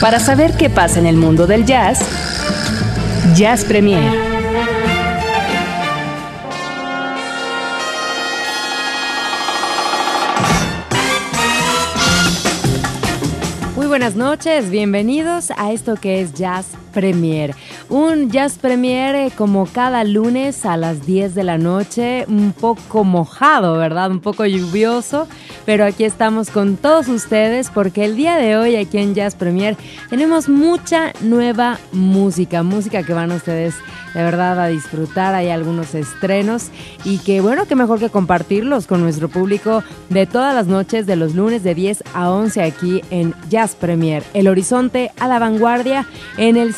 Para saber qué pasa en el mundo del jazz, Jazz Premier. Muy buenas noches, bienvenidos a esto que es Jazz Premier. Un Jazz Premier eh, como cada lunes a las 10 de la noche, un poco mojado, ¿verdad? Un poco lluvioso, pero aquí estamos con todos ustedes porque el día de hoy aquí en Jazz Premier tenemos mucha nueva música, música que van ustedes de verdad a disfrutar, hay algunos estrenos y que bueno, que mejor que compartirlos con nuestro público de todas las noches de los lunes de 10 a 11 aquí en Jazz Premier, El Horizonte a la Vanguardia en el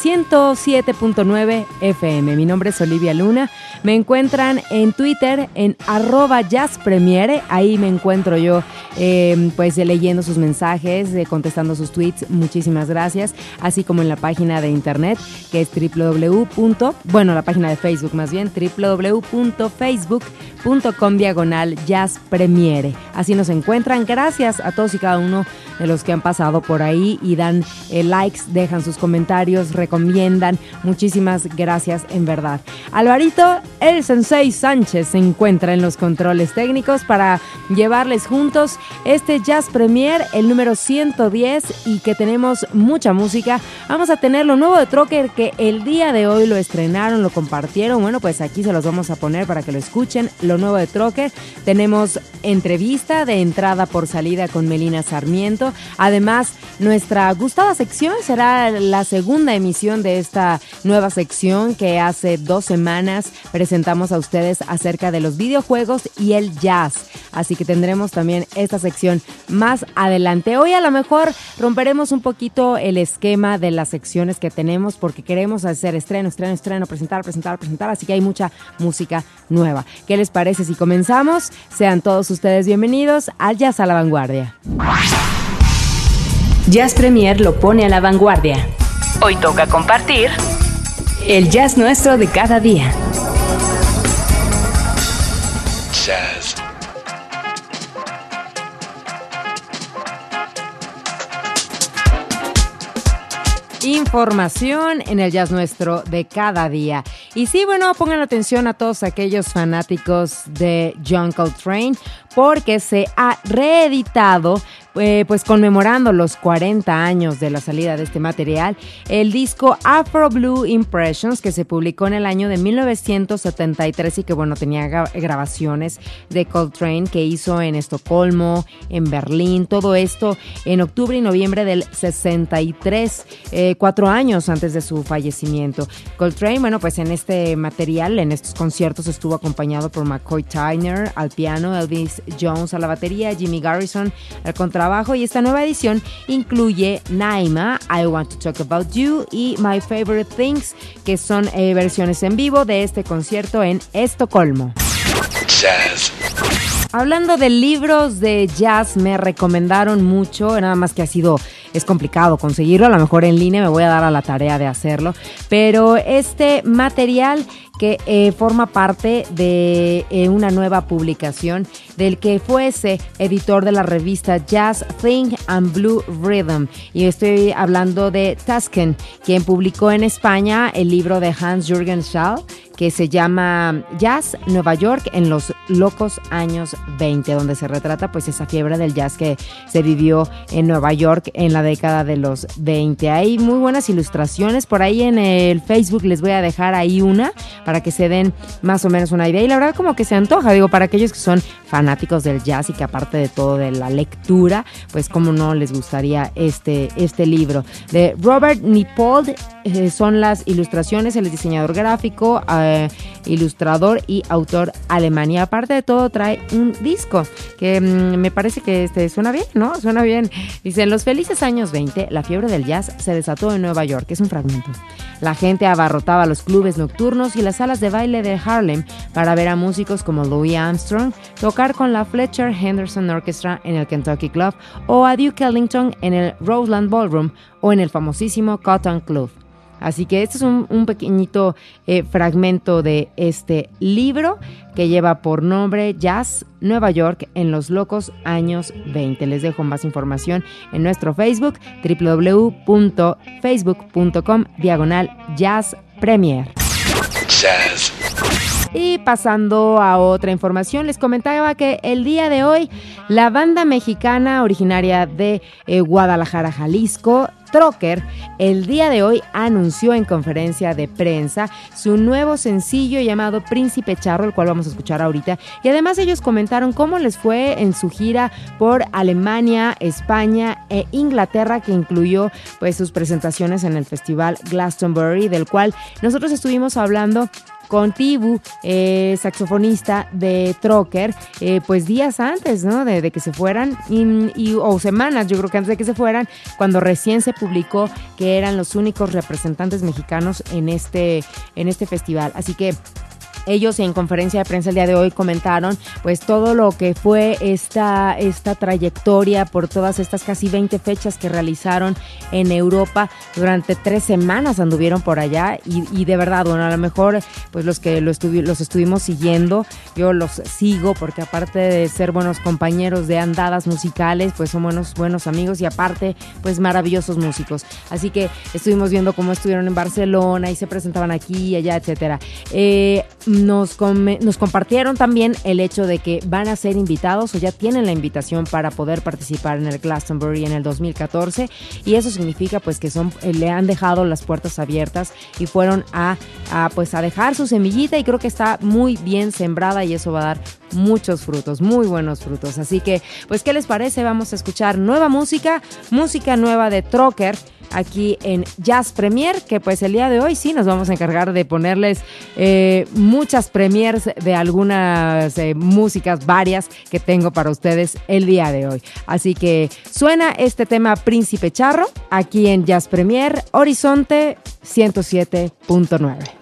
107.9 FM. Mi nombre es Olivia Luna, me encuentran en Twitter en arroba Jazz Premiere, ahí me encuentro yo eh, pues leyendo sus mensajes, eh, contestando sus tweets, muchísimas gracias, así como en la página de internet que es www. Bueno, la página de Facebook más bien, www.facebook.com diagonal Jazz Premiere. Así nos encuentran. Gracias a todos y cada uno de los que han pasado por ahí y dan eh, likes, dejan sus comentarios, recomiendan. Muchísimas gracias en verdad. Alvarito, el Sensei Sánchez se encuentra en los controles técnicos para llevarles juntos este Jazz Premier, el número 110 y que tenemos mucha música. Vamos a tener lo nuevo de Trocker que el día de hoy lo estrenaron lo compartieron. Bueno, pues aquí se los vamos a poner para que lo escuchen. Lo nuevo de Trocker. Tenemos entrevista de entrada por salida con Melina Sarmiento. Además, nuestra gustada sección será la segunda emisión de esta nueva sección que hace dos semanas presentamos a ustedes acerca de los videojuegos y el jazz. Así que tendremos también esta sección más adelante. Hoy a lo mejor romperemos un poquito el esquema de las secciones que tenemos porque queremos hacer estreno, estreno, estreno, presentar, presentar, presentar. Así que hay mucha música nueva. ¿Qué les parece si comenzamos? Sean todos ustedes bienvenidos al Jazz a la Vanguardia. Jazz Premier lo pone a la vanguardia. Hoy toca compartir el jazz nuestro de cada día. Jazz. Información en el jazz nuestro de cada día. Y sí, bueno, pongan atención a todos aquellos fanáticos de John Coltrane porque se ha reeditado eh, pues conmemorando los 40 años de la salida de este material, el disco Afro Blue Impressions que se publicó en el año de 1973 y que bueno tenía grabaciones de Coltrane que hizo en Estocolmo, en Berlín, todo esto en octubre y noviembre del 63, eh, cuatro años antes de su fallecimiento. Coltrane, bueno pues en este material, en estos conciertos estuvo acompañado por McCoy Tyner al piano, Elvis Jones a la batería, Jimmy Garrison al contrabajo y esta nueva edición incluye Naima, I Want to Talk About You y My Favorite Things, que son eh, versiones en vivo de este concierto en Estocolmo. Jazz. Hablando de libros de jazz, me recomendaron mucho, nada más que ha sido, es complicado conseguirlo, a lo mejor en línea me voy a dar a la tarea de hacerlo, pero este material que eh, forma parte de eh, una nueva publicación del que fuese editor de la revista Jazz Thing and Blue Rhythm. Y estoy hablando de Tusken, quien publicó en España el libro de Hans-Jürgen Schall que se llama Jazz Nueva York en los locos años 20, donde se retrata pues esa fiebre del jazz que se vivió en Nueva York en la década de los 20. Hay muy buenas ilustraciones por ahí en el Facebook, les voy a dejar ahí una para que se den más o menos una idea y la verdad como que se antoja, digo, para aquellos que son fanáticos del jazz y que aparte de todo de la lectura, pues como no les gustaría este, este libro. De Robert Nipold eh, son las ilustraciones, el diseñador gráfico, eh, ilustrador y autor alemán. Y aparte de todo trae un disco que mm, me parece que este, suena bien, ¿no? Suena bien. Dice, en los felices años 20, la fiebre del jazz se desató en Nueva York. Es un fragmento. La gente abarrotaba los clubes nocturnos y las salas de baile de Harlem para ver a músicos como Louis Armstrong tocar con la Fletcher Henderson Orchestra en el Kentucky Club o a Duke Ellington en el Roseland Ballroom o en el famosísimo Cotton Club. Así que este es un, pequeñito eh, fragmento de este libro que lleva por nombre Jazz Nueva York en los locos años 20. Les dejo más información en nuestro Facebook www.facebook.com diagonal Jazz Premier. Y pasando a otra información, les comentaba que el día de hoy la banda mexicana originaria de eh, Guadalajara, Jalisco, Trocker, el día de hoy anunció en conferencia de prensa su nuevo sencillo llamado Príncipe Charro, el cual vamos a escuchar ahorita. Y además ellos comentaron cómo les fue en su gira por Alemania, España e Inglaterra, que incluyó pues sus presentaciones en el festival Glastonbury, del cual nosotros estuvimos hablando con Tibu, eh, saxofonista de Trocker, eh, pues días antes, ¿no? De, que se fueran, y, o semanas, yo creo que antes de que se fueran, cuando recién se publicó que eran los únicos representantes mexicanos en este, en este festival. Así que ellos en conferencia de prensa el día de hoy comentaron pues todo lo que fue esta, esta trayectoria por todas estas casi 20 fechas que realizaron en Europa durante tres semanas anduvieron por allá y, de verdad, bueno, a lo mejor pues los que lo los estuvimos siguiendo, yo los sigo porque aparte de ser buenos compañeros de andadas musicales, pues son buenos, buenos amigos y aparte pues maravillosos músicos. Así que estuvimos viendo cómo estuvieron en Barcelona y se presentaban aquí y allá, etcétera. Eh, nos, nos compartieron también el hecho de que van a ser invitados o ya tienen la invitación para poder participar en el Glastonbury en el 2014 y eso significa pues que son eh, le han dejado las puertas abiertas y fueron a, pues a dejar su semillita y creo que está muy bien sembrada y eso va a dar muchos frutos, muy buenos frutos. Así que, pues, ¿qué les parece? Vamos a escuchar nueva música, música nueva de Trocker aquí en Jazz Premier, que pues el día de hoy sí nos vamos a encargar de ponerles eh, muchas premiers de algunas eh, músicas varias que tengo para ustedes el día de hoy. Así que suena este tema Príncipe Charro aquí en Jazz Premier Horizonte 107.9.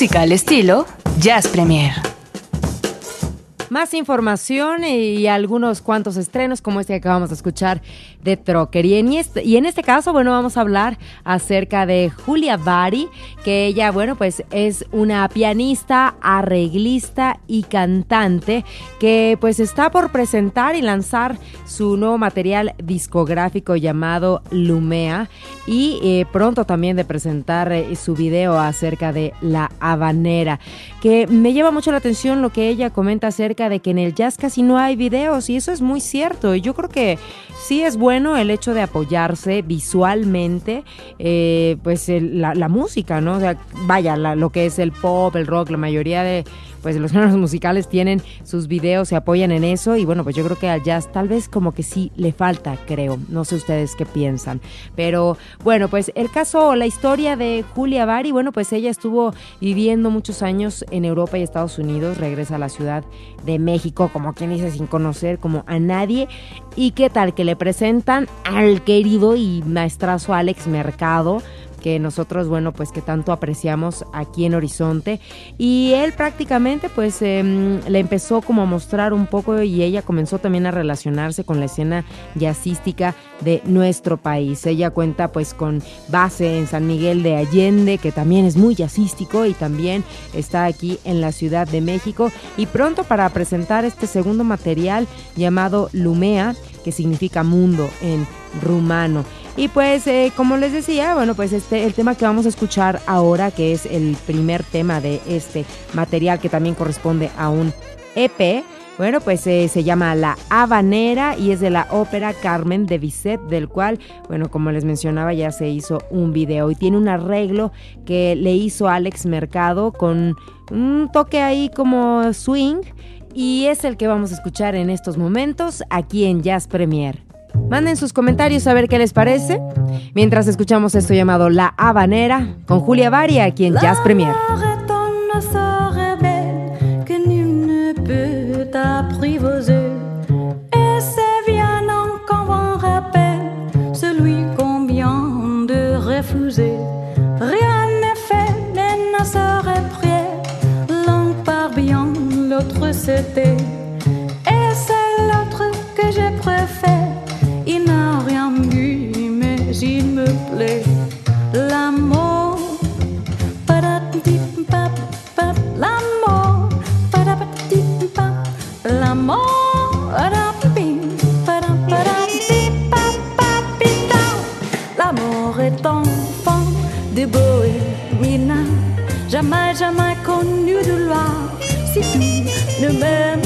música al estilo Jazz Premier más información y algunos cuantos estrenos como este que acabamos de escuchar de Trocker. Este, y en, este, caso, bueno, vamos a hablar acerca de Julia Bari, que ella, bueno, pues es una pianista, arreglista y cantante que pues está por presentar y lanzar su nuevo material discográfico llamado Lumea y eh, pronto también de presentar eh, su video acerca de La Habanera, que me lleva mucho la atención lo que ella comenta acerca de que en el jazz casi no hay videos y eso es muy cierto. Y yo creo que sí es bueno el hecho de apoyarse visualmente, eh, pues la, música, ¿no? O sea, vaya, lo que es el pop, el rock, la mayoría de pues los géneros musicales tienen sus videos, se apoyan en eso y bueno, pues yo creo que al jazz tal vez como que sí le falta, creo. No sé ustedes qué piensan. Pero bueno, pues el caso, la historia de Julia Bari, bueno, pues ella estuvo viviendo muchos años en Europa y Estados Unidos, regresa a la Ciudad de México, como quien dice, sin conocer como a nadie. ¿Y qué tal que le presentan al querido y maestrazo Alex Mercado? que nosotros, bueno, pues que tanto apreciamos aquí en Horizonte. Y él prácticamente, pues, em, le empezó como a mostrar un poco y ella comenzó también a relacionarse con la escena jazzística de nuestro país. Ella cuenta, pues, con base en San Miguel de Allende, que también es muy jazzístico y también está aquí en la Ciudad de México. Y pronto para presentar este segundo material llamado Lumea, que significa mundo en rumano. Y pues, eh, como les decía, bueno, pues este, el tema que vamos a escuchar ahora, que es el primer tema de este material que también corresponde a un EP, bueno, pues eh, se llama La Habanera y es de la ópera Carmen de Bizet, del cual, bueno, como les mencionaba, ya se hizo un video y tiene un arreglo que le hizo Alex Mercado con un toque ahí como swing y es el que vamos a escuchar en estos momentos aquí en Jazz Premier. Manden sus comentarios a ver qué les parece. Mientras escuchamos esto llamado La Habanera con Julia Varia quien ya Jazz Premier. jamais, jamais connu de loi. Si tu ne m'aimes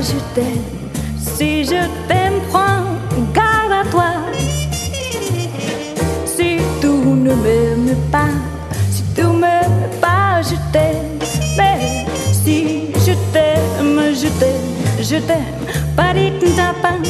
je t'aime. Si je t'aime, prends garde à toi. Si tu ne m'aimes pas, si tu ne m'aimes pas, je t'aime. Mais si je t'aime, je t'aime, je t'aime. Pas-di-ta-pam,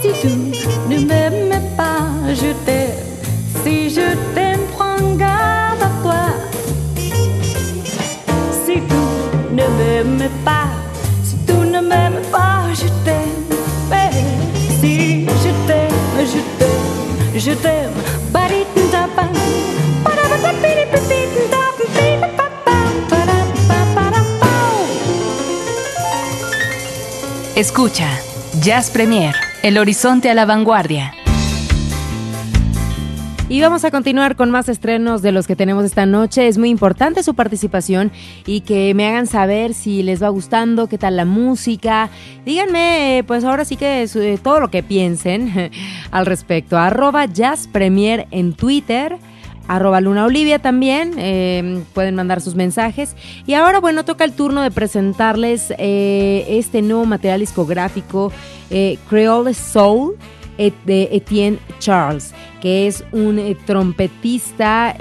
Si tu ne m'aimais pas, je t'aime. Si je t'aime, prends garde à toi. Si tu ne m'aimais pas, si tu ne m'aimes pas, je t'aime. Si je t'aime, je t'aime, je t'aime. Escucha, Jazz Premier, el horizonte a la vanguardia. Y vamos a continuar con más estrenos de los que tenemos esta noche. Es muy importante su participación y que me hagan saber si les va gustando, qué tal la música. Díganme, pues ahora sí que eh, todo lo que piensen al respecto. Arroba Jazz Premier en Twitter arroba Luna Olivia también, eh, pueden mandar sus mensajes. Y ahora, bueno, toca el turno de presentarles eh, este nuevo material discográfico, eh, Creole Soul, de Etienne Charles, que es un trompetista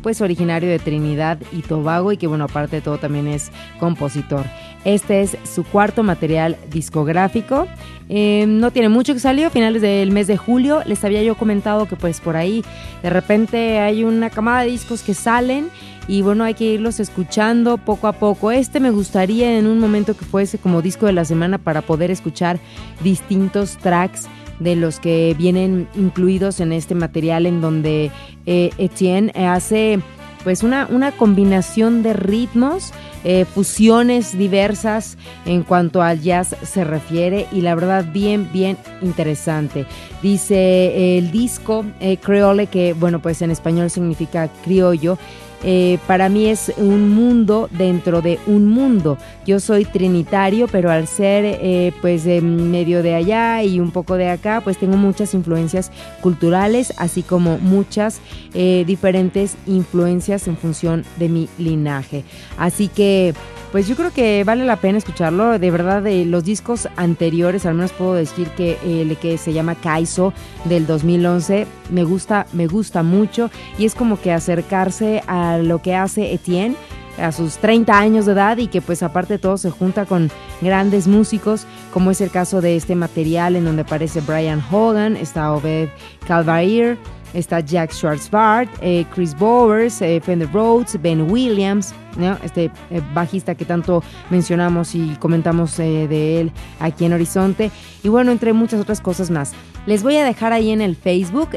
pues originario de Trinidad y Tobago y que bueno, aparte de todo también es compositor. Este es su cuarto material discográfico. Eh, no tiene mucho que salió, finales del mes de julio. Les había yo comentado que pues por ahí de repente hay una camada de discos que salen y bueno, hay que irlos escuchando poco a poco. Este me gustaría en un momento que fuese como disco de la semana para poder escuchar distintos tracks de los que vienen incluidos en este material en donde eh, Etienne hace pues una, una combinación de ritmos, eh, fusiones diversas en cuanto al jazz se refiere y la verdad bien, bien interesante. Dice el disco eh, Creole, que bueno, pues en español significa criollo, eh, para mí es un mundo dentro de un mundo. Yo soy trinitario, pero al ser eh, pues de medio de allá y un poco de acá, pues tengo muchas influencias culturales, así como muchas eh, diferentes influencias en función de mi linaje. Así que pues yo creo que vale la pena escucharlo. De verdad, de los discos anteriores, al menos puedo decir que el que se llama Kaiso del 2011 me gusta, me gusta mucho y es como que acercarse a lo que hace Etienne a sus 30 años de edad y que pues aparte todo se junta con grandes músicos como es el caso de este material en donde aparece Brian Hogan, está Obed Calvair, está Jack Schwartzbart, eh, Chris Bowers, eh, Fender Rhodes, Ben Williams, este eh, bajista que tanto mencionamos y comentamos de él aquí en Horizonte, y bueno, entre muchas otras cosas más. Les voy a dejar ahí en el Facebook,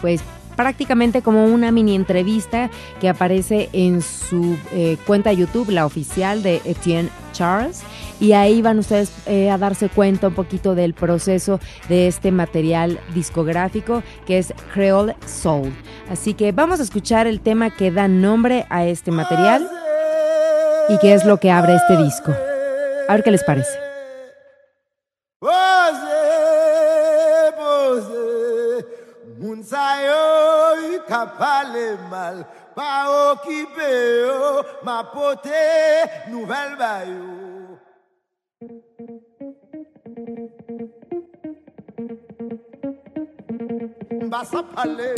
pues prácticamente como una mini entrevista que aparece en su eh, cuenta YouTube, la oficial de Etienne Charles. Y ahí van ustedes eh, a darse cuenta un poquito del proceso de este material discográfico que es Creole Soul. Así que vamos a escuchar el tema que da nombre a este material y que es lo que abre este disco. A ver qué les parece. Moun sa yu ka pale mal, pa okipe yo, ma pote nouvel bayo. Mba sa pale.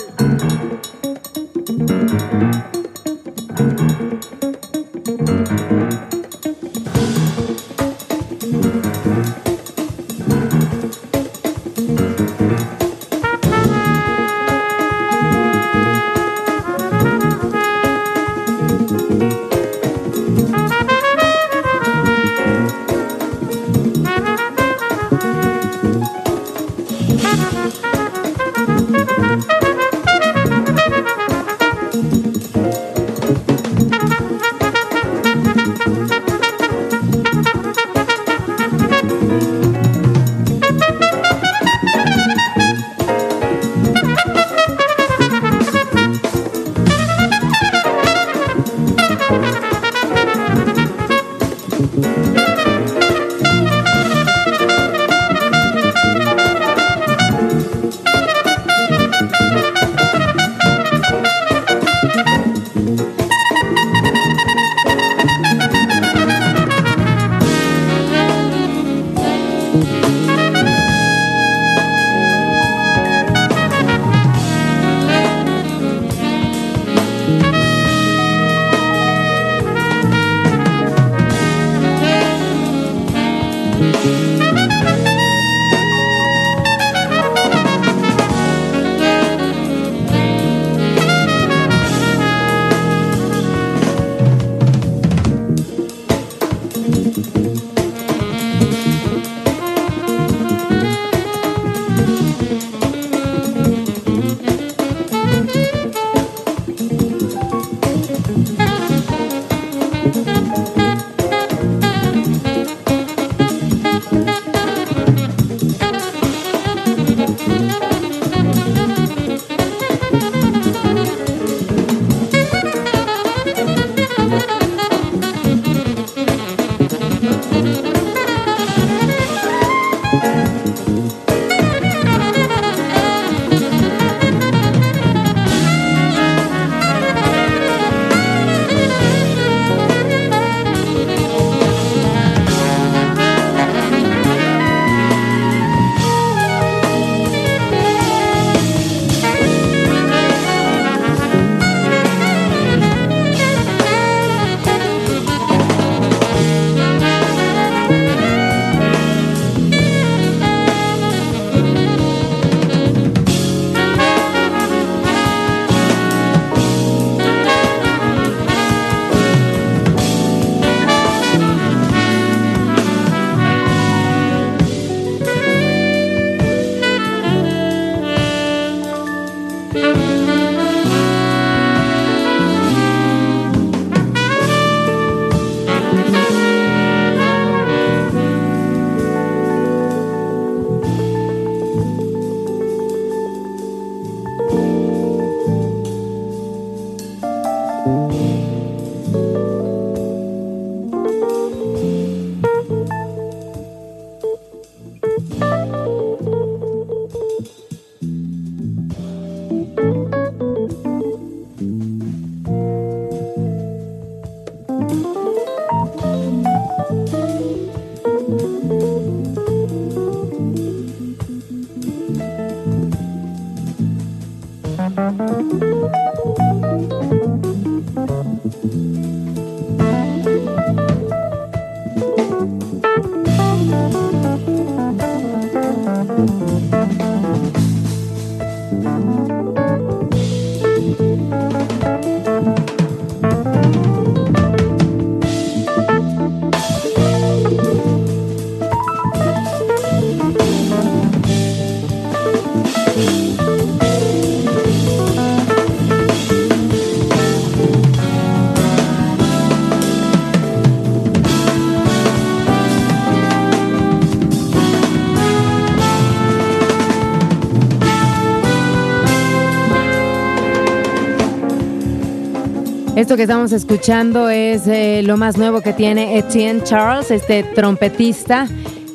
Esto que estamos escuchando es eh, lo más nuevo que tiene Etienne Charles, este trompetista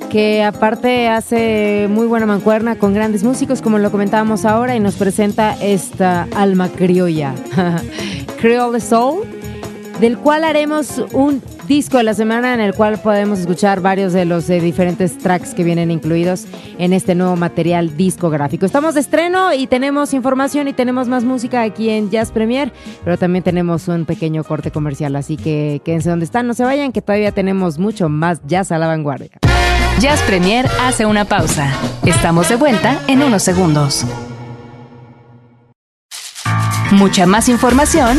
que aparte hace muy buena mancuerna con grandes músicos, como lo comentábamos ahora, y nos presenta esta alma criolla, Creole Soul, del cual haremos un disco de la semana en el cual podemos escuchar varios de los eh, diferentes tracks que vienen incluidos en este nuevo material discográfico. Estamos de estreno y tenemos información y tenemos más música aquí en Jazz Premier, pero también tenemos un pequeño corte comercial, así que quédense donde están, no se vayan, que todavía tenemos mucho más jazz a la vanguardia. Jazz Premier hace una pausa. Estamos de vuelta en unos segundos. Mucha más información,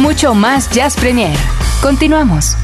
mucho más Jazz Premier. Continuamos.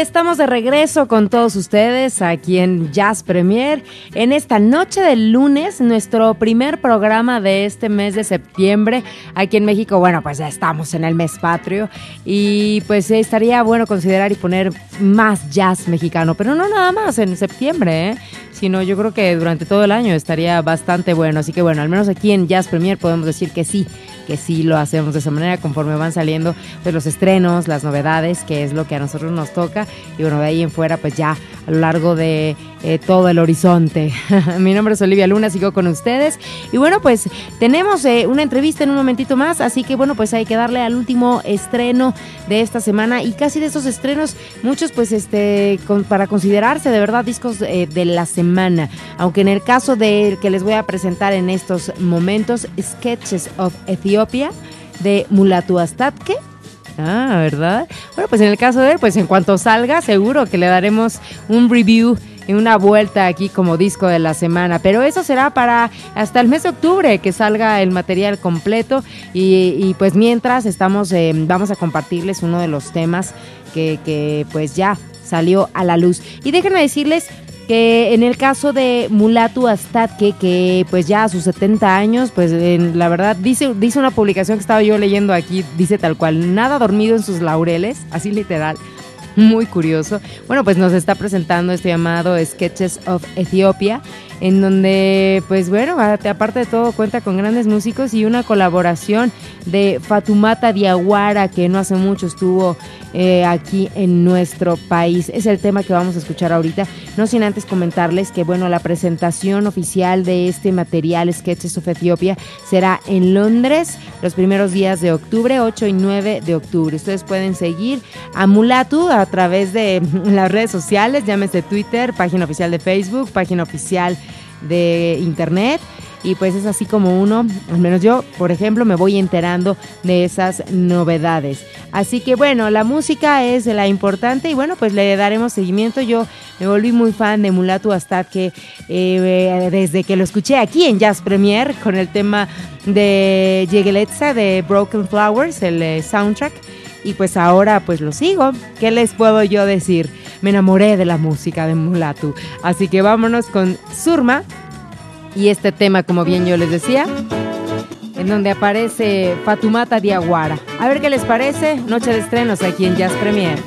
Estamos de regreso con todos ustedes aquí en Jazz Premier. En esta noche del lunes, nuestro primer programa de este mes de septiembre. Aquí en México, bueno, pues ya estamos en el mes patrio. Y pues estaría bueno considerar y poner más jazz mexicano, pero no nada más en septiembre, ¿eh? Sino yo creo que durante todo el año estaría bastante bueno. Así que bueno, al menos aquí en Jazz Premier podemos decir que sí que sí lo hacemos de esa manera conforme van saliendo pues, los estrenos, las novedades, que es lo que a nosotros nos toca. Y bueno, de ahí en fuera, pues ya a lo largo de eh, todo el horizonte. Mi nombre es Olivia Luna, sigo con ustedes. Y bueno, pues tenemos eh, una entrevista en un momentito más, así que bueno, pues hay que darle al último estreno de esta semana y casi de esos estrenos, muchos pues este, para considerarse de verdad discos eh, de la semana. Aunque en el caso del que les voy a presentar en estos momentos, Sketches of Ethiopia de Mulatu Astatke Ah, ¿verdad? Bueno, pues en el caso de él, pues en cuanto salga, seguro que le daremos un review y una vuelta aquí como disco de la semana. Pero eso será para hasta el mes de octubre que salga el material completo. Y, pues mientras estamos, eh, vamos a compartirles uno de los temas que, que pues ya salió a la luz. Y déjenme decirles que en el caso de Mulatu Astatke, que pues ya a sus 70 años, pues la verdad dice, dice una publicación que estaba yo leyendo aquí, dice tal cual, nada dormido en sus laureles, así literal, muy curioso. Bueno, pues nos está presentando este llamado Sketches of Ethiopia en donde, pues bueno, aparte de todo cuenta con grandes músicos y una colaboración de Fatumata Diaguara, que no hace mucho estuvo eh, aquí en nuestro país. Es el tema que vamos a escuchar ahorita, no sin antes comentarles que, bueno, la presentación oficial de este material Sketches of Ethiopia será en Londres los primeros días de octubre, 8 y 9 de octubre. Ustedes pueden seguir a Mulatu a través de las redes sociales, llámese Twitter, página oficial de Facebook, página oficial de internet y pues es así como uno, al menos yo, por ejemplo, me voy enterando de esas novedades. Así que bueno, la música es la importante y bueno, pues le daremos seguimiento. Yo me volví muy fan de Mulatu hasta que eh, desde que lo escuché aquí en Jazz Premier con el tema de Yegeletza de Broken Flowers, el eh, soundtrack. Y pues ahora pues lo sigo. ¿Qué les puedo yo decir? Me enamoré de la música de Mulatu. Así que vámonos con Surma y este tema, como bien yo les decía, en donde aparece Fatumata Diaguara. A ver qué les parece. Noche de estrenos aquí en Jazz Premier.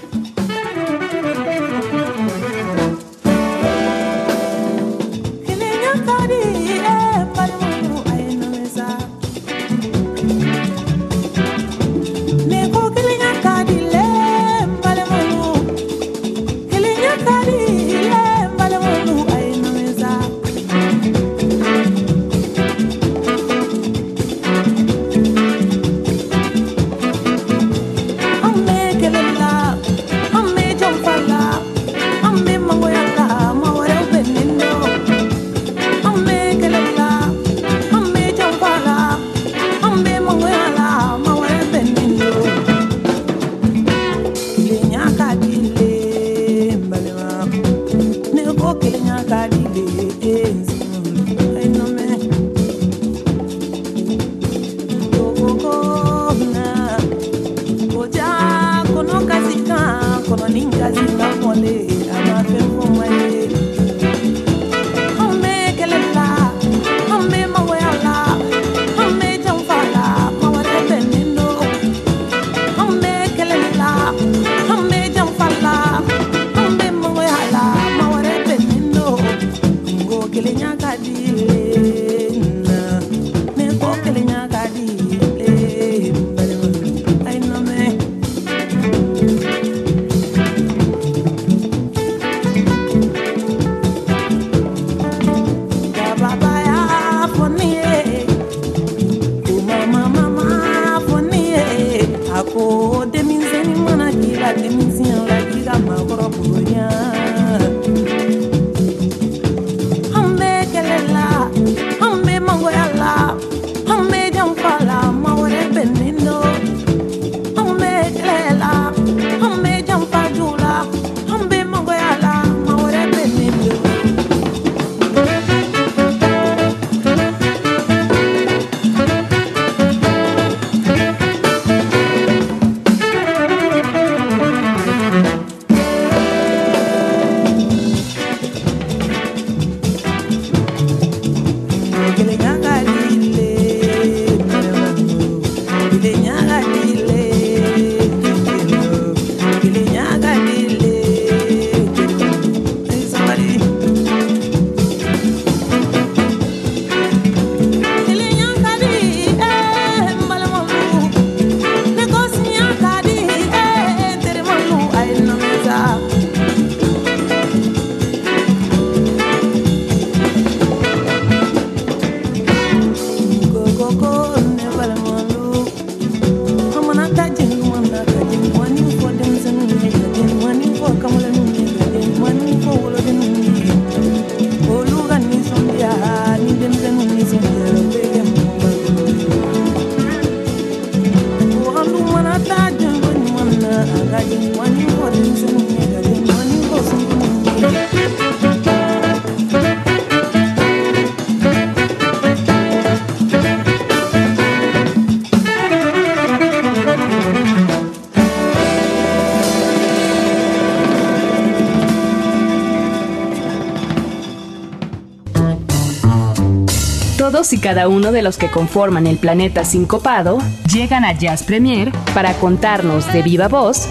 Todos y cada uno de los que conforman el planeta sincopado llegan a Jazz Premier para contarnos de viva voz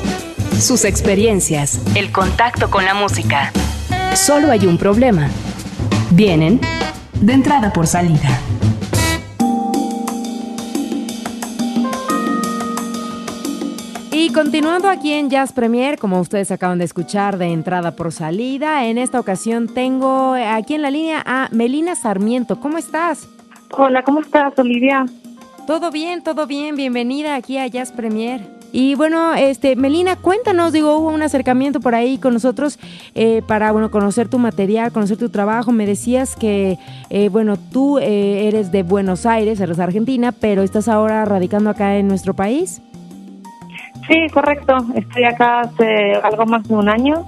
sus experiencias, el contacto con la música. Solo hay un problema. Vienen de entrada por salida. Y continuando aquí en Jazz Premier, como ustedes acaban de escuchar de entrada por salida, en esta ocasión tengo aquí en la línea a Melina Sarmiento. ¿Cómo estás? Hola, ¿cómo estás, Olivia? Todo bien, todo bien. Bienvenida aquí a Jazz Premier. Y bueno, este, Melina, cuéntanos, digo, hubo un acercamiento por ahí con nosotros eh, para, bueno, conocer tu material, conocer tu trabajo. Me decías que, eh, bueno, tú eh, eres de Buenos Aires, eres argentina, pero estás ahora radicando acá en nuestro país. Sí, correcto. Estoy acá hace algo más de un año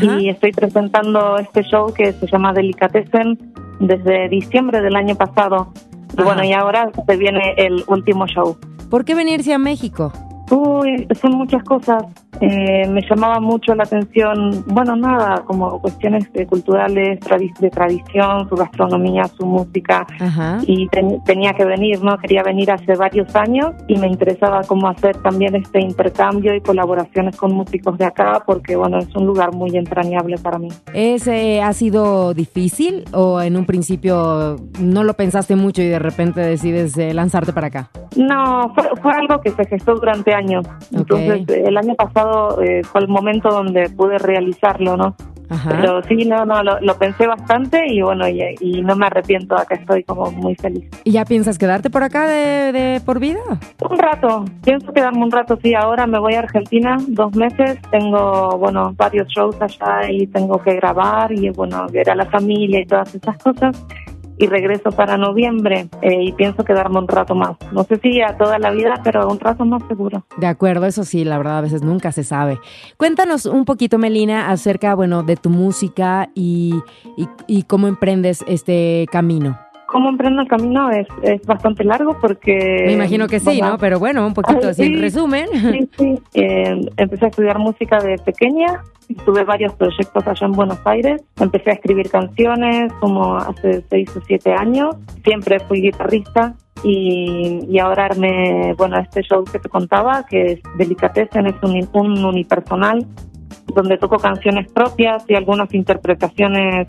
y estoy presentando este show que se llama Delicatessen desde diciembre del año pasado. Y bueno, y ahora se viene el último show. ¿Por qué venirse a México? Uy, son muchas cosas. Eh, me llamaba mucho la atención, bueno, nada, como cuestiones culturales, de tradición, su gastronomía, su música. Y tenía que venir, ¿no? Quería venir hace varios años y me interesaba cómo hacer también este intercambio y colaboraciones con músicos de acá, porque, bueno, es un lugar muy entrañable para mí. ¿Ese ha sido difícil o en un principio no lo pensaste mucho y de repente decides eh, lanzarte para acá? No, fue, fue algo que se gestó durante años. Entonces, el año pasado eh, fue el momento donde pude realizarlo, ¿no? Pero sí, no, no, lo, pensé bastante y bueno, y, no me arrepiento, acá estoy como muy feliz. ¿Y ya piensas quedarte por acá de, de, por vida? Un rato, pienso quedarme un rato, sí, ahora me voy a Argentina dos meses, tengo, bueno, varios shows allá y tengo que grabar y bueno, ver a la familia y todas esas cosas y regreso para noviembre eh, y pienso quedarme un rato más. No sé si a toda la vida, pero un rato más seguro. De acuerdo, eso sí, la verdad a veces nunca se sabe. Cuéntanos un poquito, Melina, acerca, bueno, de tu música y, y, cómo emprendes este camino. ¿Cómo emprendo el camino? Es, es bastante largo porque... Me imagino que sí, ¿no? Pero bueno, un poquito así en resumen. Sí, sí. Eh, empecé a estudiar música de pequeña Tuve varios proyectos allá en Buenos Aires. Empecé a escribir canciones como hace seis o siete años. Siempre fui guitarrista y, y ahora armé, bueno, este show que te contaba, que es Delicatessen, es un, un unipersonal donde toco canciones propias y algunas interpretaciones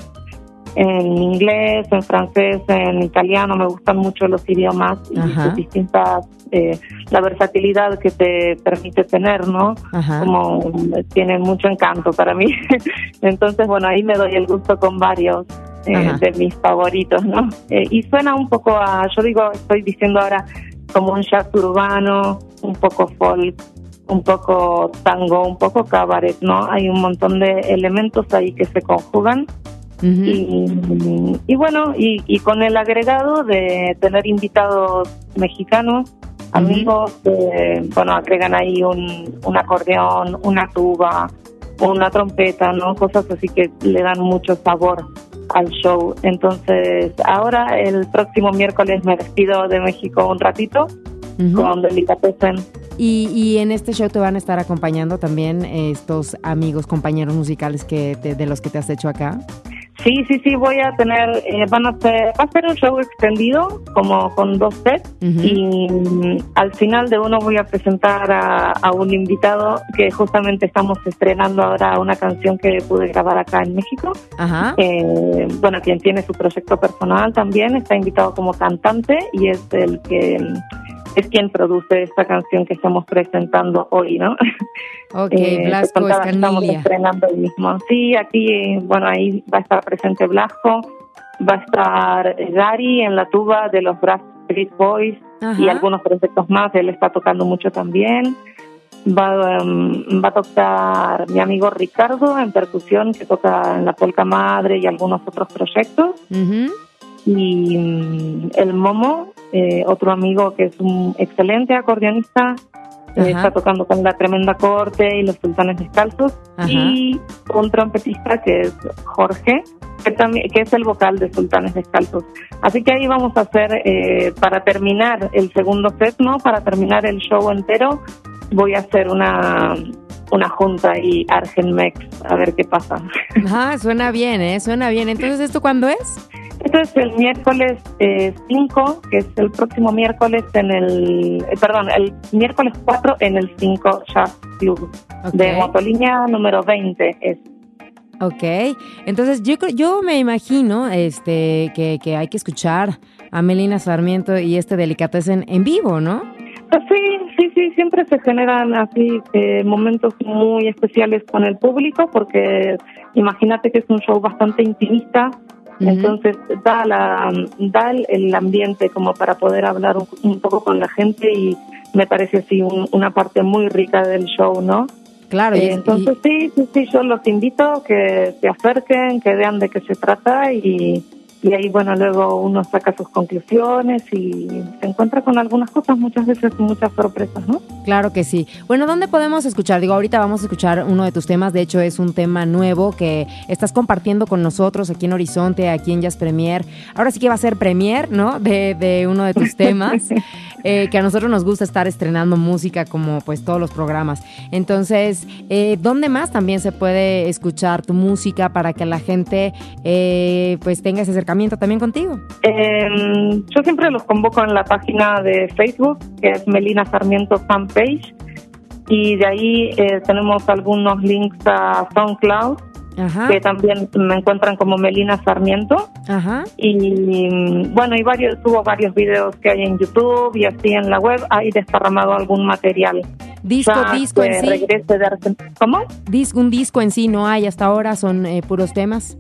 en inglés, en francés, en italiano, me gustan mucho los idiomas y sus distintas, eh, la versatilidad que te permite tener, ¿no? Como tiene mucho encanto para mí. Entonces, bueno, ahí me doy el gusto con varios eh, de mis favoritos, ¿no? Eh, y suena un poco a, yo digo, estoy diciendo ahora como un jazz urbano, un poco folk, un poco tango, un poco cabaret, ¿no? Hay un montón de elementos ahí que se conjugan y, bueno, y, con el agregado de tener invitados mexicanos, amigos, bueno, agregan ahí un, un acordeón, una tuba, una trompeta, ¿no? Cosas así que le dan mucho sabor al show. Entonces, ahora el próximo miércoles me despido de México un ratito con Delicatessen. Y, y en este show te van a estar acompañando también estos amigos, compañeros musicales que de los que te has hecho acá. Sí, sí, sí, voy a tener, eh, van a ser, va a ser un show extendido, como con dos sets, y mm, al final de uno voy a presentar a, un invitado que justamente estamos estrenando ahora una canción que pude grabar acá en México. Ajá. Eh, bueno, quien tiene su proyecto personal también está invitado como cantante y es el que es quien produce esta canción que estamos presentando hoy, ¿no? Ok, eh, Blasco Estamos estrenando el mismo. Sí, aquí, bueno, ahí va a estar presente Blasco, va a estar Gary en la tuba de los Street Boys y algunos proyectos más, él está tocando mucho también. Va, um, va a tocar mi amigo Ricardo en percusión, que toca en la Polca Madre y algunos otros proyectos. Y um, el Momo, eh, otro amigo que es un excelente acordeonista, está tocando con la Tremenda Corte y los Sultanes Descalzos, y un trompetista que es Jorge, que, también, que es el vocal de Sultanes Descalzos. Así que ahí vamos a hacer, eh, para terminar el segundo set, ¿no? Para terminar el show entero, voy a hacer una una junta y Argenmex, a ver qué pasa. Ah, suena bien, ¿eh? Suena bien. Entonces, ¿esto cuándo es? Esto es el miércoles 5, que es el próximo miércoles en el, eh, perdón, el miércoles 4 en el 5 Jazz Club de Ok. Motolinia número 20. Es. Ok, entonces yo, creo- yo me imagino este, que, que hay que escuchar a Melina Sarmiento y este Delicatessen en vivo, ¿no? Pues sí, sí, sí, siempre se generan así eh, momentos muy especiales con el público porque imagínate que es un show bastante intimista, Entonces da, la, da el, ambiente como para poder hablar un, un poco con la gente y me parece así un- una parte muy rica del show, ¿no? Claro, Eh, y- entonces sí, sí, sí, yo los invito que se acerquen, que vean de qué se trata y, y ahí, bueno, luego uno saca sus conclusiones y se encuentra con algunas cosas, muchas veces muchas sorpresas, ¿no? Claro que sí. Bueno, ¿dónde podemos escuchar? Digo, ahorita vamos a escuchar uno de tus temas. De hecho, es un tema nuevo que estás compartiendo con nosotros aquí en Horizonte, aquí en Jazz Premier. Ahora sí que va a ser premier, ¿no? De, de uno de tus temas. eh, que a nosotros nos gusta estar estrenando música como pues todos los programas. Entonces, eh, ¿dónde más también se puede escuchar tu música para que la gente eh, pues tenga ese acercamiento también contigo? Eh, yo siempre los convoco en la página de Facebook, que es Melina Sarmiento Fanpage, y de ahí eh, tenemos algunos links a SoundCloud, Ajá, que también me encuentran como Melina Sarmiento. ajá. Y mm, bueno, y varios, tuvo varios videos que hay en YouTube y así en la web, hay desparramado algún material. Disco, Ya disco en sí. de. ¿Cómo? Dis- un disco en sí no hay hasta ahora, son eh, puros temas.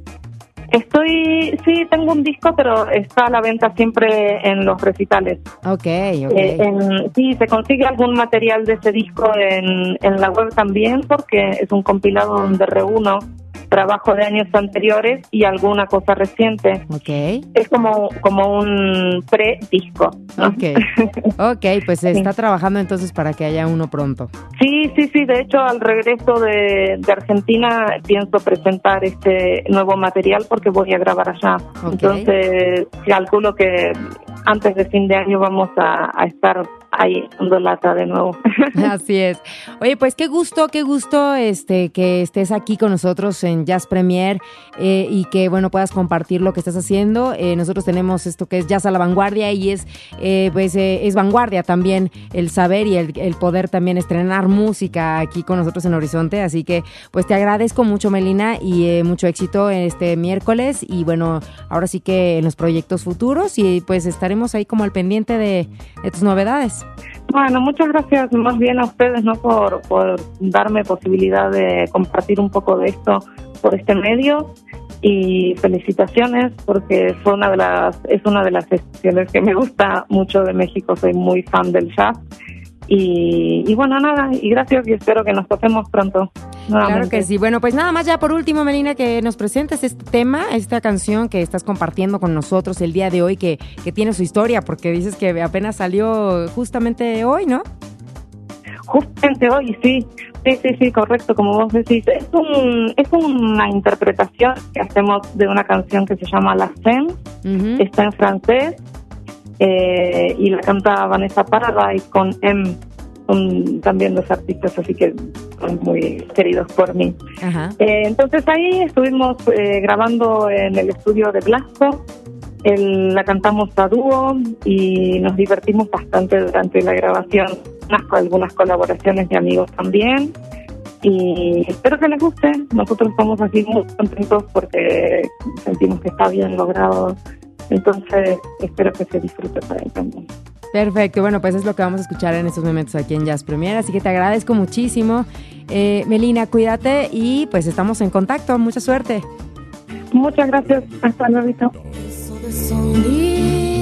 Estoy, sí, tengo un disco, pero está a la venta siempre en los recitales. Ok, ok. Eh, en- sí, se consigue algún material de ese disco en, en la web también, porque es un compilado donde reúno trabajo de años anteriores y alguna cosa reciente. ok, Es como, como un pre-disco. ¿no? ok. Ok, pues se está trabajando entonces para que haya uno pronto. Sí, sí, sí. De hecho, al regreso de, de Argentina pienso presentar este nuevo material porque voy a grabar allá. Ok. Entonces, calculo que antes de fin de año vamos a, a estar ahí dando de nuevo. Así es. Oye, pues qué gusto, qué gusto este que estés aquí con nosotros en Jazz Premier eh, y que bueno puedas compartir lo que estás haciendo. Eh, nosotros tenemos esto que es Jazz a la vanguardia y es eh, pues eh, es vanguardia también el saber y el, el poder también estrenar música aquí con nosotros en Horizonte. Así que pues te agradezco mucho Melina y eh, mucho éxito este miércoles y bueno ahora sí que en los proyectos futuros y pues estaremos ahí como al pendiente de, de tus novedades. Bueno, muchas gracias más bien a ustedes no por, por darme posibilidad de compartir un poco de esto por este medio. Y felicitaciones porque fue una de las es una de las sesiones que me gusta mucho de México, soy muy fan del jazz y, y bueno nada y gracias y espero que nos toquemos pronto. Claro nuevamente. que sí. Bueno, pues nada más ya por último, Melina, que nos presentes este tema, esta canción que estás compartiendo con nosotros el día de hoy, que, que tiene su historia, porque dices que apenas salió justamente hoy, ¿no? Justamente hoy, sí. Sí, sí, sí, correcto, como vos decís. Es, un, es una interpretación que hacemos de una canción que se llama La Ujú. está en francés eh, y la canta Vanessa Paradise con M. Son también dos artistas, así que son muy queridos por mí. Eh, entonces ahí estuvimos eh, grabando en el estudio de Blasco, el- la cantamos a dúo y nos divertimos bastante durante la grabación, unas, algunas colaboraciones de amigos también. Y espero que les guste. Nosotros estamos así muy contentos porque sentimos que está bien logrado. Entonces espero que se disfrute para ahí también. Perfecto. Bueno, pues es lo que vamos a escuchar en estos momentos aquí en Jazz Premier. Así que te agradezco muchísimo. Eh, Melina, cuídate y pues estamos en contacto. Mucha suerte. Muchas gracias. Hasta luego.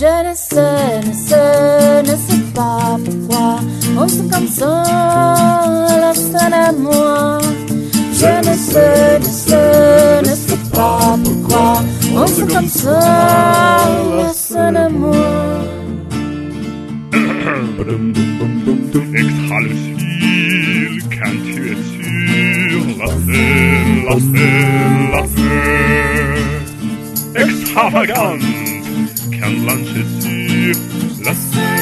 Je ne sais, ne sais, ne sais pas pourquoi oh, on se comme ça, la à moi. Je ne sais, ne sais, ne sais pas pourquoi oh, on se comme ça, la scène à moi. Ich halte viel, kann Tür zu lassen, lassen, lassen. Ich Blanche sur la scène, la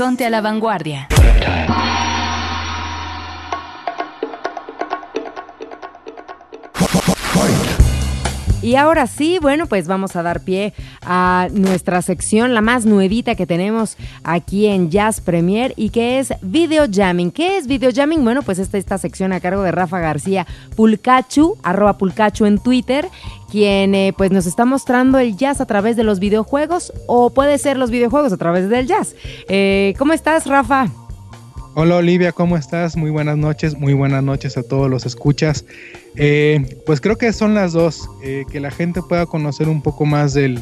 Horizonte a la Vanguardia. Y ahora sí, bueno, pues vamos a dar pie a nuestra sección, la más nuevita que tenemos aquí en Jazz Premier y que es Video Jamming. ¿Qué es Video Jamming? Bueno, pues esta, esta sección a cargo de Rafa García Pulcachu, arroba Pulcachu en Twitter, quien eh, pues nos está mostrando el jazz a través de los videojuegos o puede ser los videojuegos a través del jazz. Eh, ¿Cómo estás, Rafa? Hola Olivia, ¿cómo estás? Muy buenas noches, muy buenas noches a todos los escuchas. Eh, pues creo que son las dos, eh, que la gente pueda conocer un poco más del,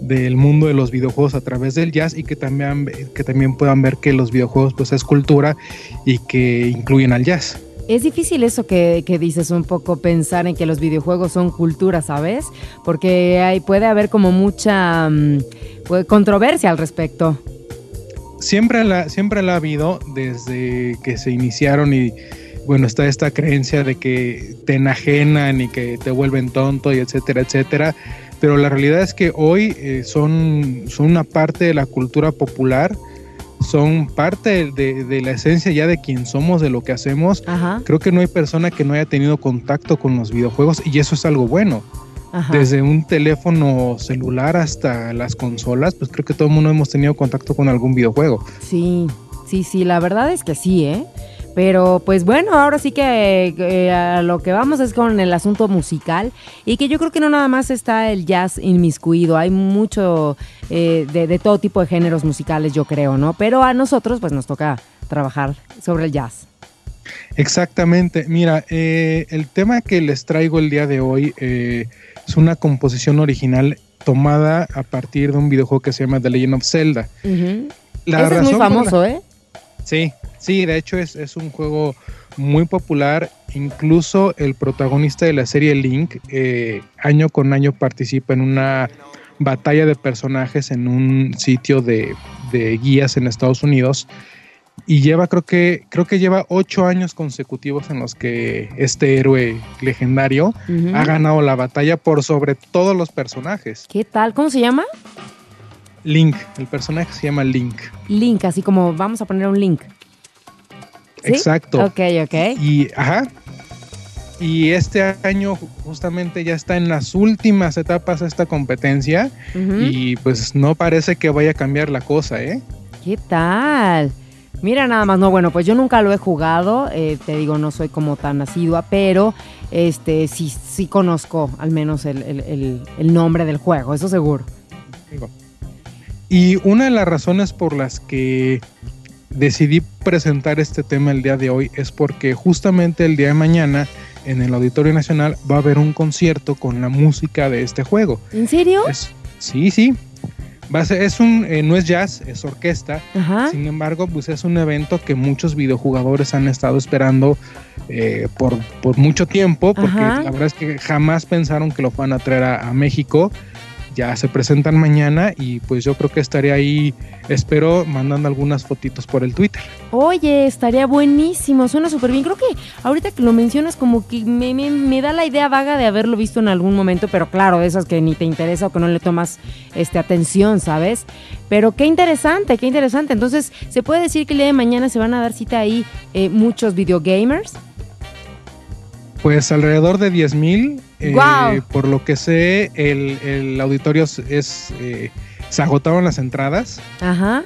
del mundo de los videojuegos a través del jazz y que también, que también puedan ver que los videojuegos pues es cultura y que incluyen al jazz. Es difícil eso que, que dices un poco, pensar en que los videojuegos son cultura, ¿sabes? Porque hay, puede haber como mucha mm, controversia al respecto. Siempre la, siempre la ha habido desde que se iniciaron y bueno, está esta creencia de que te enajenan y que te vuelven tonto y etcétera, etcétera. Pero la realidad es que hoy eh, son, son una parte de la cultura popular, son parte de, de la esencia ya de quién somos, de lo que hacemos. Ajá. Creo que no hay persona que no haya tenido contacto con los videojuegos y eso es algo bueno. Ajá. Desde un teléfono celular hasta las consolas, pues creo que todo el mundo hemos tenido contacto con algún videojuego. Sí, sí, sí, la verdad es que sí, ¿eh? Pero pues bueno, ahora sí que eh, a lo que vamos es con el asunto musical y que yo creo que no nada más está el jazz inmiscuido, hay mucho eh, de, de todo tipo de géneros musicales yo creo, ¿no? Pero a nosotros pues nos toca trabajar sobre el jazz. Exactamente. Mira, eh, el tema que les traigo el día de hoy eh, es una composición original tomada a partir de un videojuego que se llama The Legend of Zelda. Ujú. La Ese es muy la- famoso, ¿eh? Sí, sí, de hecho es, es un juego muy popular. Incluso el protagonista de la serie Link, eh, año con año participa en una batalla de personajes en un sitio de, de guías en Estados Unidos. Y lleva, creo que, creo que lleva ocho años consecutivos en los que este héroe legendario ha ganado la batalla por sobre todos los personajes. ¿Qué tal? ¿Cómo se llama? Link, el personaje se llama Link. Link, así como vamos a poner un link. ¿Sí? Exacto. Ok, ok. Y, ajá. Y este año ju- justamente ya está en las últimas etapas de esta competencia y pues no parece que vaya a cambiar la cosa, ¿eh? ¿Qué tal? Mira nada más, no, bueno, pues yo nunca lo he jugado, eh, te digo, no soy como tan asidua, pero este sí, sí conozco al menos el, el- el- el nombre del juego, eso seguro. Y una de las razones por las que decidí presentar este tema el día de hoy es porque justamente el día de mañana en el Auditorio Nacional va a haber un concierto con la música de este juego. ¿En serio? Es- sí, sí. Va a ser, es un, eh, no es jazz, es orquesta. Ajá. Sin embargo, pues es un evento que muchos videojugadores han estado esperando eh, por, por mucho tiempo, porque Ajá. la verdad es que jamás pensaron que lo fueran a traer a, a México. Ya se presentan mañana y pues yo creo que estaré ahí, espero, mandando algunas fotitos por el Twitter. Oye, estaría buenísimo, suena súper bien. Creo que ahorita que lo mencionas como que me, me- me da la idea vaga de haberlo visto en algún momento, pero claro, de esas que ni te interesa o que no le tomas este, atención, ¿sabes? Pero qué interesante, qué interesante. Entonces, ¿se puede decir que el día de mañana se van a dar cita ahí eh, muchos videogamers? Pues alrededor de 10 ¡Guau! Por lo que sé, el, el auditorio es, eh, se agotaron las entradas Ajá,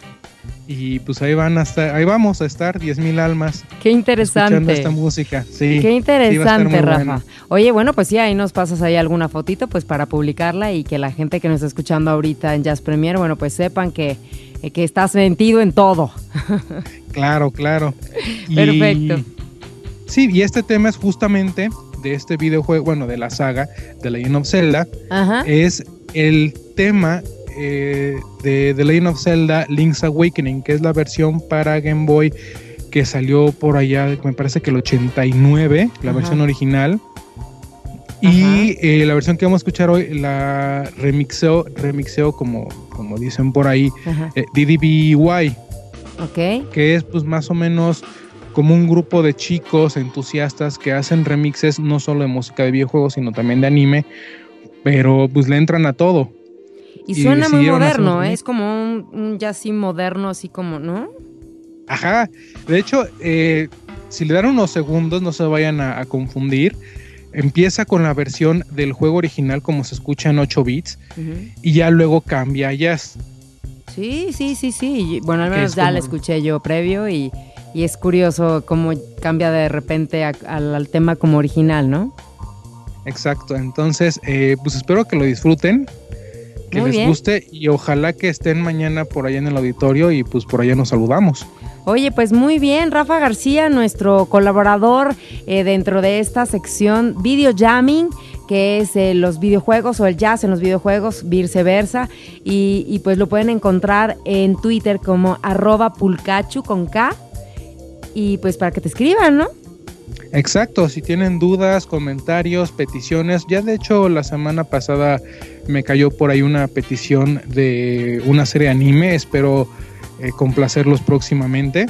y pues ahí van hasta, ahí vamos a estar 10 mil almas qué escuchando interesante. esta música. Sí, Qué interesante, Rafa. bueno. Oye, bueno, pues sí, ahí nos pasas ahí alguna fotito pues para publicarla y que la gente que nos está escuchando ahorita en Jazz Premier, bueno, pues sepan que, eh, que estás metido en todo. Claro, claro. Y- Perfecto. Sí, y este tema es justamente de este videojuego, bueno, de la saga de Legend of Zelda, Ajá. es el tema eh, de The Legend of Zelda Link's Awakening, que es la versión para Game Boy que salió por allá, me parece que el 89, la Ajá. versión original. Y eh, la versión que vamos a escuchar hoy la remixeó, remixeó como, como dicen por ahí, eh, DDBY, Ok. que es pues más o menos como un grupo de chicos entusiastas que hacen remixes no solo de música de videojuegos, sino también de anime, pero pues le entran a todo. Y Y suena muy moderno, ¿eh? es como un, un jazz así moderno, así como, ¿no? Ajá, de hecho, eh, si le dan unos segundos, no se vayan a, a confundir. Empieza con la versión del juego original como se escucha en 8 bits y ya luego cambia a jazz. Sí, sí, sí, sí. Bueno, al menos ya como- la escuché yo previo y, y es curioso cómo cambia de repente a- al, al tema como original, ¿no? Exacto, entonces eh, pues espero que lo disfruten, que Muy les bien. guste y ojalá que estén mañana por allá en el auditorio y pues por allá nos saludamos. Oye, pues muy bien, Rafa García, nuestro colaborador eh, dentro de esta sección Video Jamming, que es eh, los videojuegos o el jazz en los videojuegos, viceversa. Y, y pues lo pueden encontrar en Twitter como arroba pulcachu con K. Y pues para que te escriban, ¿no? Exacto, si tienen dudas, comentarios, peticiones, ya de hecho la semana pasada me cayó por ahí una petición de una serie de anime, espero eh, complacerlos próximamente.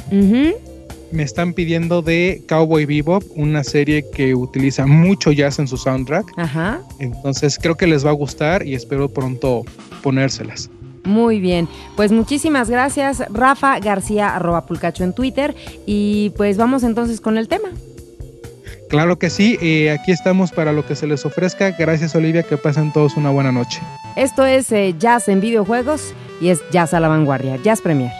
Me están pidiendo de Cowboy Bebop, una serie que utiliza mucho jazz en su soundtrack, Ajá. entonces creo que les va a gustar y espero pronto ponérselas. Muy bien, pues muchísimas gracias Rafa García arroba pulcacho en Twitter y pues vamos entonces con el tema. Claro que sí, eh, aquí estamos para lo que se les ofrezca. Gracias Olivia, que pasen todos una buena noche. Esto es eh, Jazz en videojuegos y es Jazz a la vanguardia, Jazz Premier.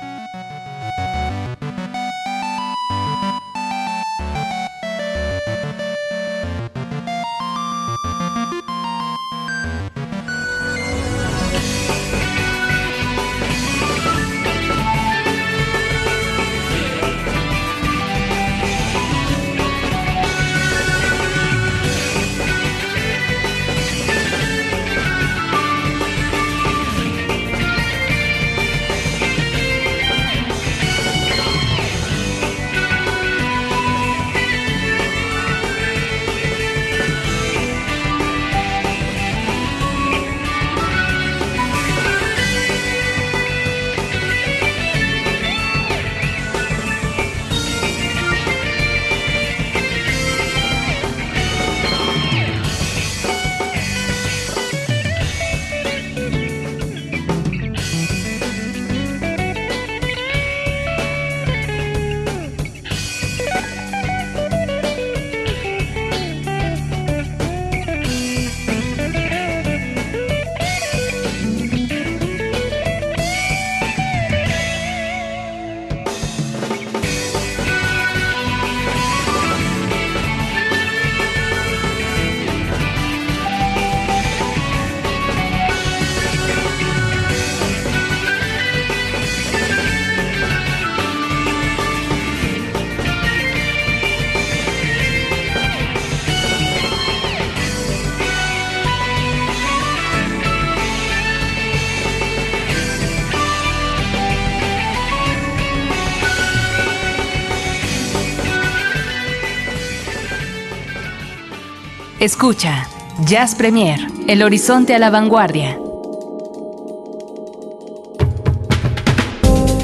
Escucha, Jazz Premier, el horizonte a la vanguardia.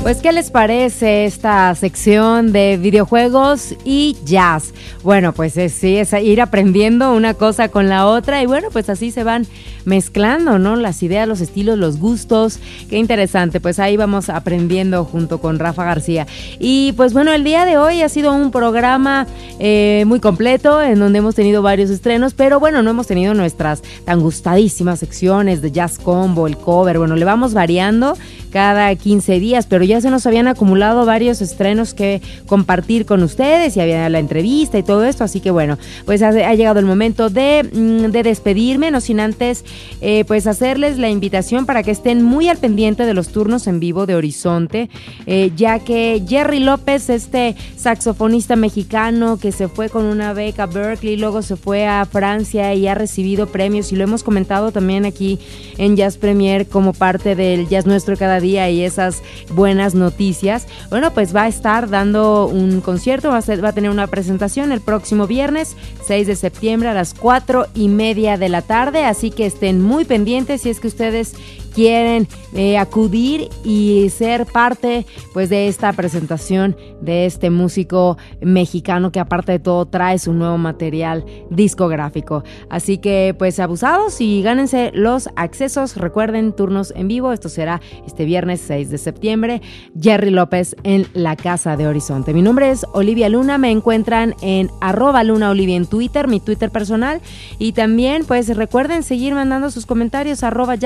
Pues, ¿qué les parece esta sección de videojuegos y jazz? Bueno, pues sí, es ir aprendiendo una cosa con la otra y bueno, pues así se van mezclando, ¿no? Las ideas, los estilos, los gustos. Qué interesante, pues ahí vamos aprendiendo junto con Rafa García. Y pues bueno, el día de hoy ha sido un programa eh, muy completo en donde hemos tenido varios estrenos, pero bueno, no hemos tenido nuestras tan gustadísimas secciones de jazz combo, el cover, bueno, le vamos variando cada 15 días, pero ya se nos habían acumulado varios estrenos que compartir con ustedes y había la entrevista y todo esto, así que bueno, pues ha, llegado el momento de, mm, de, despedirme, no sin antes eh, pues hacerles la invitación para que estén muy al pendiente de los turnos en vivo de Horizonte, eh, ya que Jerry López, este saxofonista mexicano que se fue con una beca a Berkeley, luego se fue a Francia y ha recibido premios y lo hemos comentado también aquí en Jazz Premier como parte del Jazz Nuestro cada día y esas buenas noticias. Bueno, pues va a estar dando un concierto, va a, va a tener una presentación el próximo viernes 6 de septiembre a las 4 y media de la tarde, así que muy pendientes si es que ustedes quieren eh, acudir y ser parte pues de esta presentación de este músico mexicano que aparte de todo trae su nuevo material discográfico. Así que pues abusados y gánense los accesos. Recuerden turnos en vivo. Esto será este viernes 6 de septiembre. Jerry López en la Casa de Horizonte. Mi nombre es Olivia Luna. Me encuentran en arroba Luna Olivia en Twitter, mi Twitter personal. Y también pues recuerden seguir mandando sus comentarios arroba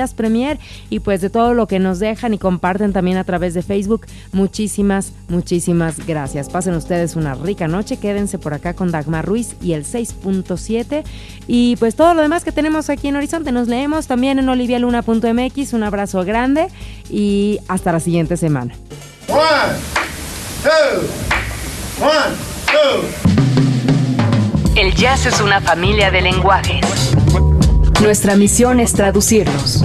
y pues de todo lo que nos dejan y comparten también a través de Facebook. Muchísimas, muchísimas gracias. Pasen ustedes una rica noche, quédense por acá con Dagmar Ruiz y el 6.7 y pues todo lo demás que tenemos aquí en Horizonte nos leemos también en olivialuna.mx. Un abrazo grande y hasta la siguiente semana. El jazz es una familia de lenguajes. Nuestra misión es traducirlos